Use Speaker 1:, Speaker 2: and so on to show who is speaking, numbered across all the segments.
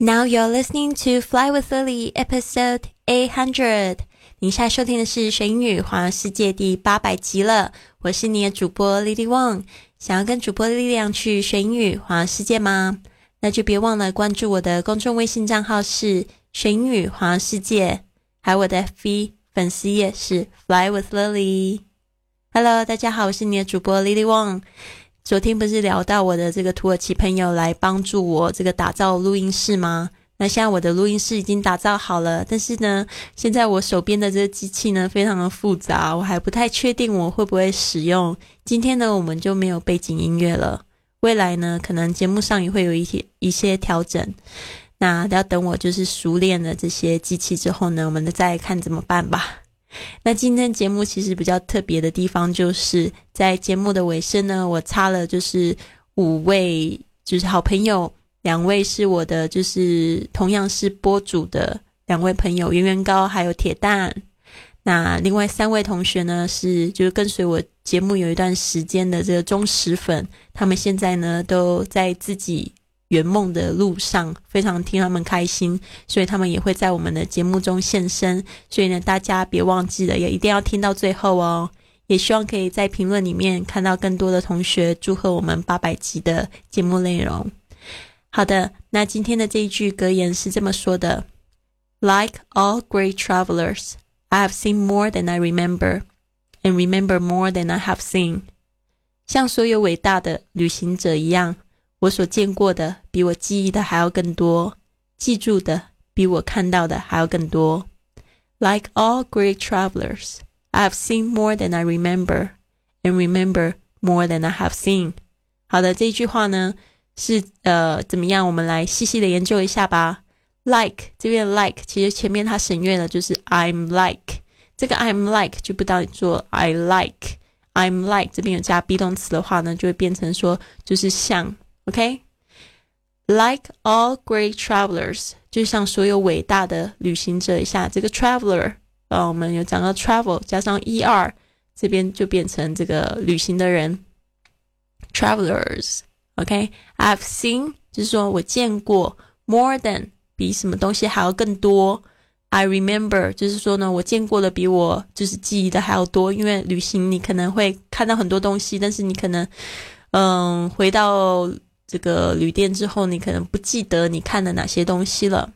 Speaker 1: Now you're listening to Fly with Lily, episode eight hundred。你现在收听的是《学英语环游世界》第八百集了。我是你的主播 Lily Wang。想要跟主播的力量去学英语环游世界吗？那就别忘了关注我的公众微信账号是“学英语环游世界”，还有我的 FB 粉丝页是 Fly with Lily。Hello，大家好，我是你的主播 Lily Wang。昨天不是聊到我的这个土耳其朋友来帮助我这个打造录音室吗？那现在我的录音室已经打造好了，但是呢，现在我手边的这个机器呢非常的复杂，我还不太确定我会不会使用。今天呢，我们就没有背景音乐了。未来呢，可能节目上也会有一些一些调整。那要等我就是熟练了这些机器之后呢，我们再看怎么办吧。那今天节目其实比较特别的地方，就是在节目的尾声呢，我插了就是五位就是好朋友，两位是我的就是同样是播主的两位朋友，圆圆糕还有铁蛋。那另外三位同学呢，是就是跟随我节目有一段时间的这个忠实粉，他们现在呢都在自己。圆梦的路上，非常替他们开心，所以他们也会在我们的节目中现身。所以呢，大家别忘记了，也一定要听到最后哦。也希望可以在评论里面看到更多的同学祝贺我们八百集的节目内容。好的，那今天的这一句格言是这么说的：Like all great travelers, I have seen more than I remember, and remember more than I have seen。像所有伟大的旅行者一样。我所见过的比我记忆的还要更多，记住的比我看到的还要更多。Like all great travelers, I have seen more than I remember, and remember more than I have seen。好的，这一句话呢是呃怎么样？我们来细细的研究一下吧。Like 这边 like 其实前面它省略了，就是 I'm like 这个 I'm like 就不当做 I like。I'm like 这边有加 be 动词的话呢，就会变成说就是像。 OK，like all great travelers，就像所有伟大的旅行者一下，这个 traveler，呃，我们有讲到 travel 加上 er，这边就变成这个旅行的人，travelers。OK，I've seen 就是说我见过 more than 比什么东西还要更多，I remember 就是说呢，我见过的比我就是记忆的还要多，因为旅行你可能会看到很多东西，但是你可能嗯回到这个旅店之后，你可能不记得你看了哪些东西了。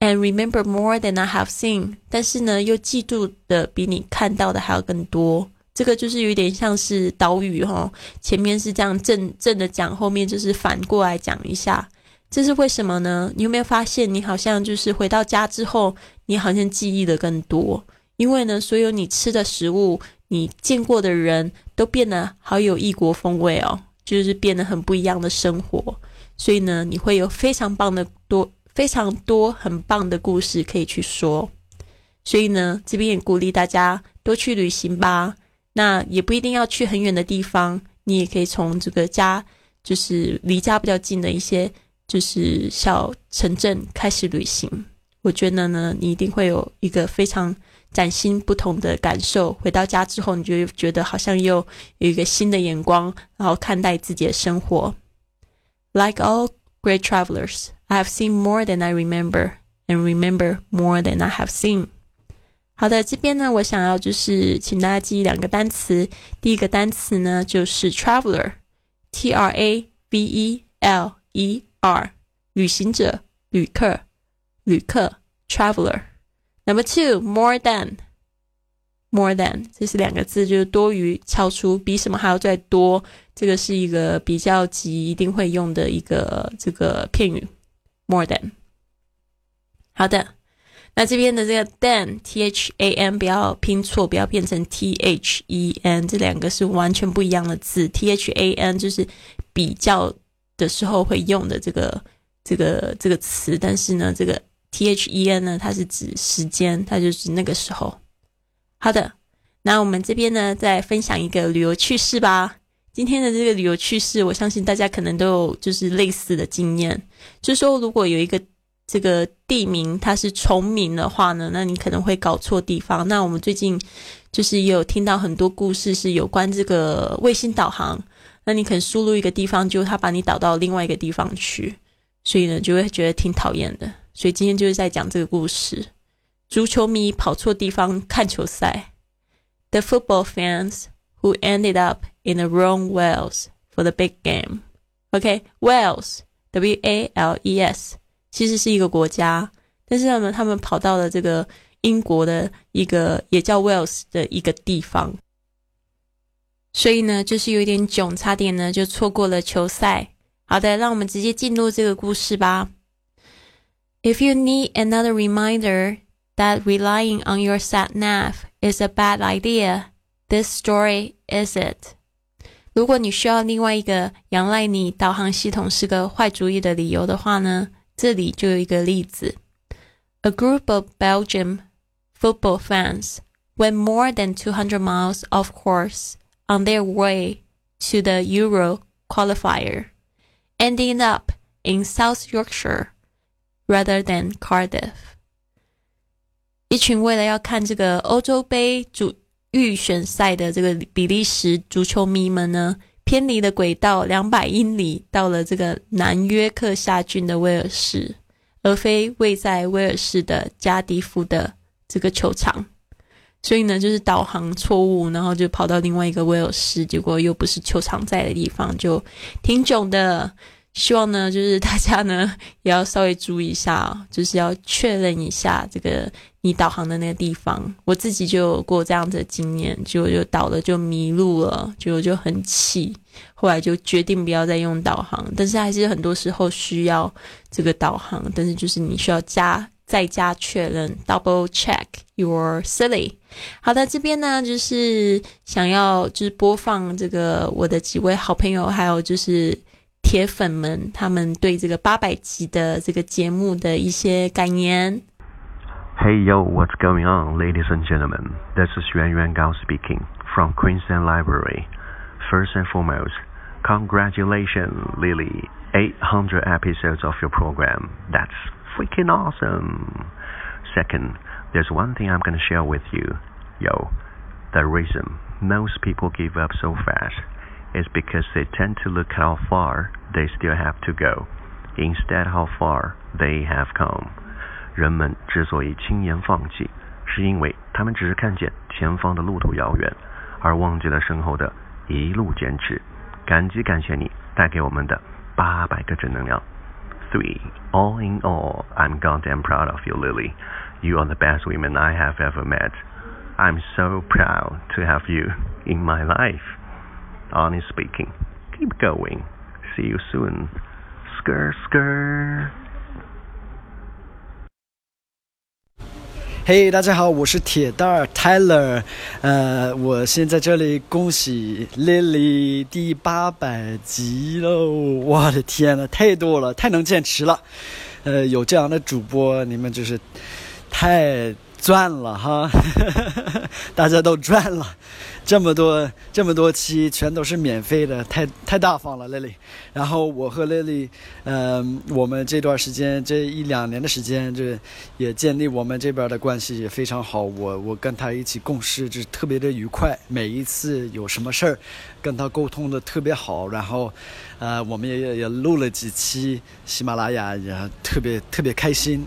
Speaker 1: And remember more than I have seen，但是呢，又记住的比你看到的还要更多。这个就是有点像是岛屿哈，前面是这样正正的讲，后面就是反过来讲一下。这是为什么呢？你有没有发现，你好像就是回到家之后，你好像记忆的更多？因为呢，所有你吃的食物，你见过的人都变得好有异国风味哦。就是变得很不一样的生活，所以呢，你会有非常棒的多、非常多很棒的故事可以去说。所以呢，这边也鼓励大家多去旅行吧。那也不一定要去很远的地方，你也可以从这个家，就是离家比较近的一些，就是小城镇开始旅行。我觉得呢，你一定会有一个非常。崭新不同的感受，回到家之后，你就觉得好像又有一个新的眼光，然后看待自己的生活。Like all great travelers, I have seen more than I remember, and remember more than I have seen。好的，这边呢，我想要就是请大家记两个单词。第一个单词呢，就是 traveler，T R A V E L E R，旅行者、旅客、旅客，traveler。Number two, more than, more than，这是两个字，就是多于、超出，比什么还要再多。这个是一个比较级一定会用的一个这个片语，more than。好的，那这边的这个 than, t h a n，不要拼错，不要变成 t h e n，这两个是完全不一样的字。t h a n 就是比较的时候会用的这个这个这个词，但是呢，这个。T H E N 呢？它是指时间，它就是那个时候。好的，那我们这边呢，再分享一个旅游趣事吧。今天的这个旅游趣事，我相信大家可能都有就是类似的经验，就是说如果有一个这个地名它是重名的话呢，那你可能会搞错地方。那我们最近就是也有听到很多故事是有关这个卫星导航，那你可能输入一个地方，就它把你导到另外一个地方去。所以呢就会觉得挺讨厌的。所以今天就是在讲这个故事：足球迷跑错地方看球赛。The football fans who ended up in the wrong Wales for the big game. OK, Wales, W-A-L-E-S，其实是一个国家，但是呢，他们跑到了这个英国的一个也叫 Wales 的一个地方，所以呢，就是有点囧，差点呢就错过了球赛。好的，让我们直接进入这个故事吧。If you need another reminder that relying on your sat nav is a bad idea, this story is it. 如果你需要另外一个仰赖你导航系统是个坏主意的理由的话呢，这里就有一个例子。A group of Belgium football fans went more than 200 miles off course on their way to the Euro qualifier, ending up in South Yorkshire Rather than Cardiff。一群为了要看这个欧洲杯主预选赛的这个比利时足球迷们呢，偏离了轨道两百英里，到了这个南约克夏郡的威尔士，而非位在威尔士的加迪夫的这个球场。所以呢，就是导航错误，然后就跑到另外一个威尔士，结果又不是球场在的地方，就挺囧的。希望呢，就是大家呢 也要稍微注意一下，就是要确认一下这个你导航的那个地方。我自己就有过这样子的经验，就就导了就迷路了，就就很气，后来就决定不要再用导航。但是还是很多时候需要这个导航，但是就是你需要加再加确认，double check your silly。好的，这边呢就是想要就是播放这个我的几位好朋友，还有就是。铁粉们，他们对这个八百集的这个节目的一些感言。
Speaker 2: Hey yo, what's going on, ladies and gentlemen? This is Yuan Yuan Gao speaking from Queensland Library. First and foremost, congratulations, Lily. 800 episodes of your program. That's freaking awesome. Second, there's one thing I'm gonna share with you. Yo, the reason most people give up so fast is because they tend to look how far they still have to go, instead how far they have come. 人们之所以轻言放弃，是因为他们只是看见前方的路途遥远，而忘记了身后的一路坚持。感激感谢你带给我们的八百个正能量。Three, all in all, I'm goddamn proud of you, Lily. You are the best woman I have ever met. I'm so proud to have you in my life. Honest speaking, keep going. See you soon. Skr skr.
Speaker 3: 嘿，大家好，我是铁蛋儿 Tyler。呃，我先在这里恭喜 Lily 第八百集喽！我的天呐，太多了，太能坚持了。呃，有这样的主播，你们就是太。赚了哈，大家都赚了，这么多这么多期全都是免费的，太太大方了，Lily。然后我和 Lily，嗯，我们这段时间这一两年的时间，就也建立我们这边的关系也非常好。我我跟他一起共事就特别的愉快，每一次有什么事儿，跟他沟通的特别好。然后，呃，我们也也录了几期喜马拉雅，也特别特别开心。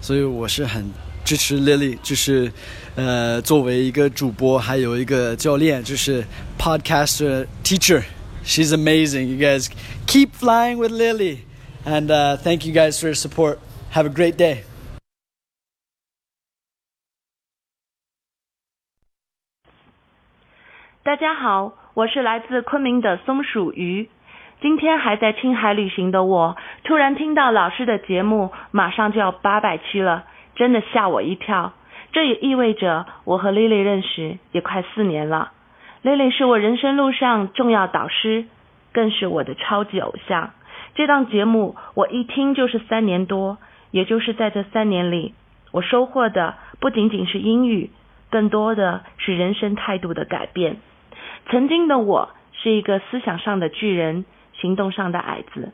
Speaker 3: 所以我是很。支持 Lily，就是呃，作为一个主播，还有一个教练，就是 podcaster teacher。She's amazing. You guys keep flying with Lily, and uh, thank you guys for your support. Have a great day.
Speaker 4: 大家好，我是来自昆明的松鼠鱼。今天还在青海旅行的我，突然听到老师的节目马上就要八百期了。真的吓我一跳， 这也意味着我和 Lily 认识也快四年了。Lily 是我人生路上重要导师，更是我的超级偶像。这档节目我一听就是三年多，也就是在这三年里，我收获的不仅仅是英语，更多的是人生态度的改变。曾经的我是一个思想上的巨人，行动上的矮子，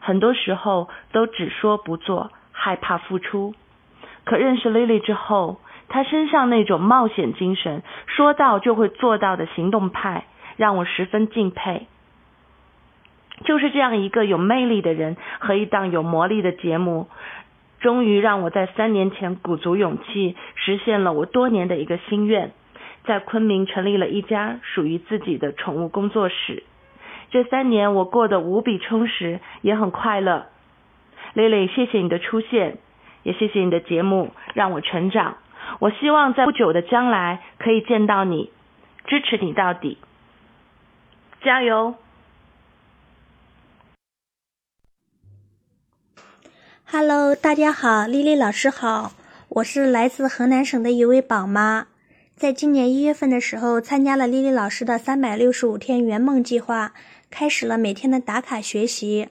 Speaker 4: 很多时候都只说不做，害怕付出。可认识 Lily 之后，他身上那种冒险精神，说到就会做到的行动派，让我十分敬佩。就是这样一个有魅力的人和一档有魔力的节目，终于让我在三年前鼓足勇气，实现了我多年的一个心愿，在昆明成立了一家属于自己的宠物工作室。这三年我过得无比充实，也很快乐。蕾蕾谢谢你的出现，也谢谢你的节目，让我成长。我希望在不久的将来可以见到你，支持你到底，加油
Speaker 5: ！Hello，大家好，丽丽老师好，我是来自河南省的一位宝妈，在今年一月份的时候参加了丽丽老师的三百六十五天圆梦计划。开始了每天的打卡学习，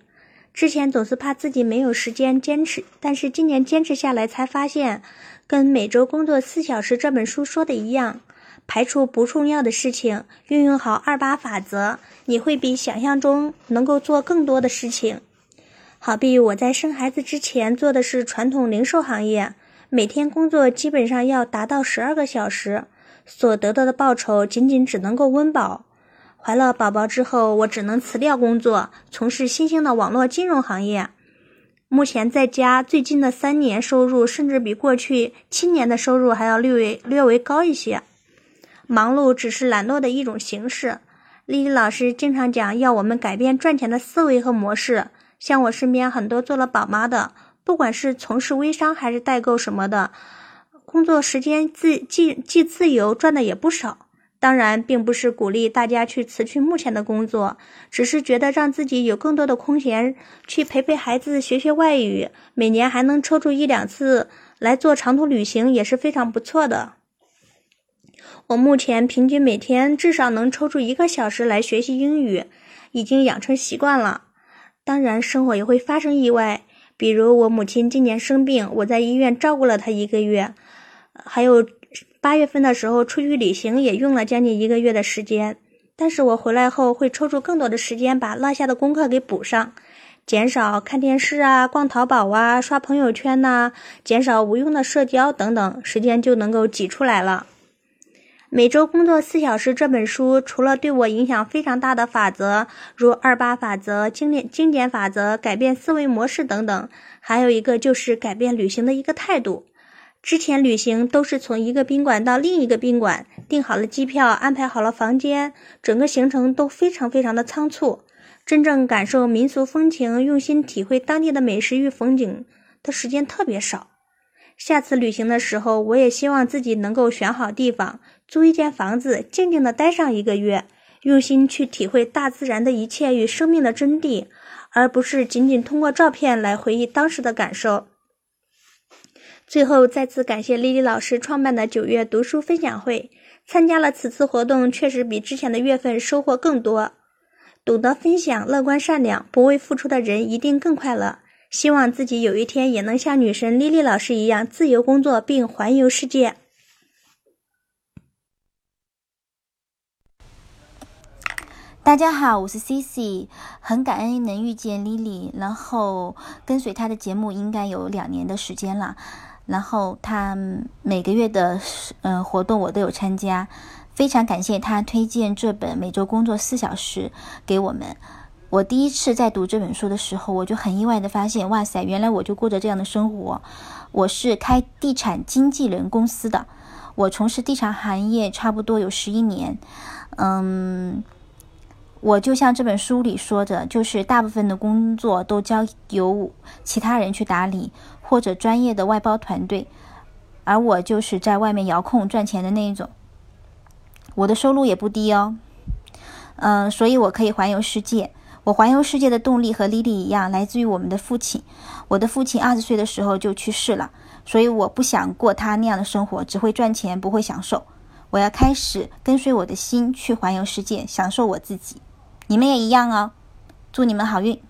Speaker 5: 之前总是怕自己没有时间坚持，但是今年坚持下来才发现，跟每周工作四小时这本书说的一样，排除不重要的事情，运用好二八法则，你会比想象中能够做更多的事情。好比我在生孩子之前做的是传统零售行业，每天工作基本上要达到十二个小时，所得到的报酬仅仅只能够温饱。怀了宝宝之后，我只能辞掉工作，从事新兴的网络金融行业。目前在家，最近的三年收入甚至比过去七年的收入还要略微略微高一些。忙碌只是懒惰的一种形式。丽丽老师经常讲，要我们改变赚钱的思维和模式。像我身边很多做了宝妈的，不管是从事微商还是代购什么的，工作时间自既既自由，赚的也不少。当然，并不是鼓励大家去辞去目前的工作，只是觉得让自己有更多的空闲去陪陪孩子、学学外语，每年还能抽出一两次来做长途旅行，也是非常不错的。我目前平均每天至少能抽出一个小时来学习英语，已经养成习惯了。当然，生活也会发生意外，比如我母亲今年生病，我在医院照顾了她一个月，还有。八月份的时候出去旅行也用了将近一个月的时间，但是我回来后会抽出更多的时间把落下的功课给补上，减少看电视啊、逛淘宝啊、刷朋友圈呐，减少无用的社交等等，时间就能够挤出来了。每周工作四小时这本书，除了对我影响非常大的法则，如二八法则、经典经典法则、改变思维模式等等，还有一个就是改变旅行的一个态度。之前旅行都是从一个宾馆到另一个宾馆，订好了机票，安排好了房间，整个行程都非常非常的仓促。真正感受民俗风情，用心体会当地的美食与风景的时间特别少。下次旅行的时候，我也希望自己能够选好地方，租一间房子，静静的待上一个月，用心去体会大自然的一切与生命的真谛，而不是仅仅通过照片来回忆当时的感受。最后，再次感谢丽丽老师创办的九月读书分享会。参加了此次活动，确实比之前的月份收获更多。懂得分享、乐观善良、不为付出的人，一定更快乐。希望自己有一天也能像女神丽丽老师一样，自由工作并环游世界。
Speaker 6: 大家好，我是 Cici，很感恩能遇见丽丽，然后跟随她的节目应该有两年的时间了。然后他每个月的嗯活动我都有参加，非常感谢他推荐这本每周工作四小时给我们。我第一次在读这本书的时候，我就很意外的发现，哇塞，原来我就过着这样的生活。我是开地产经纪人公司的，我从事地产行业差不多有十一年。嗯，我就像这本书里说的，就是大部分的工作都交由其他人去打理。或者专业的外包团队，而我就是在外面遥控赚钱的那一种。我的收入也不低哦，嗯，所以我可以环游世界。我环游世界的动力和莉莉一样，来自于我们的父亲。我的父亲二十岁的时候就去世了，所以我不想过他那样的生活，只会赚钱不会享受。我要开始跟随我的心去环游世界，享受我自己。你们也一样哦，祝你们好运。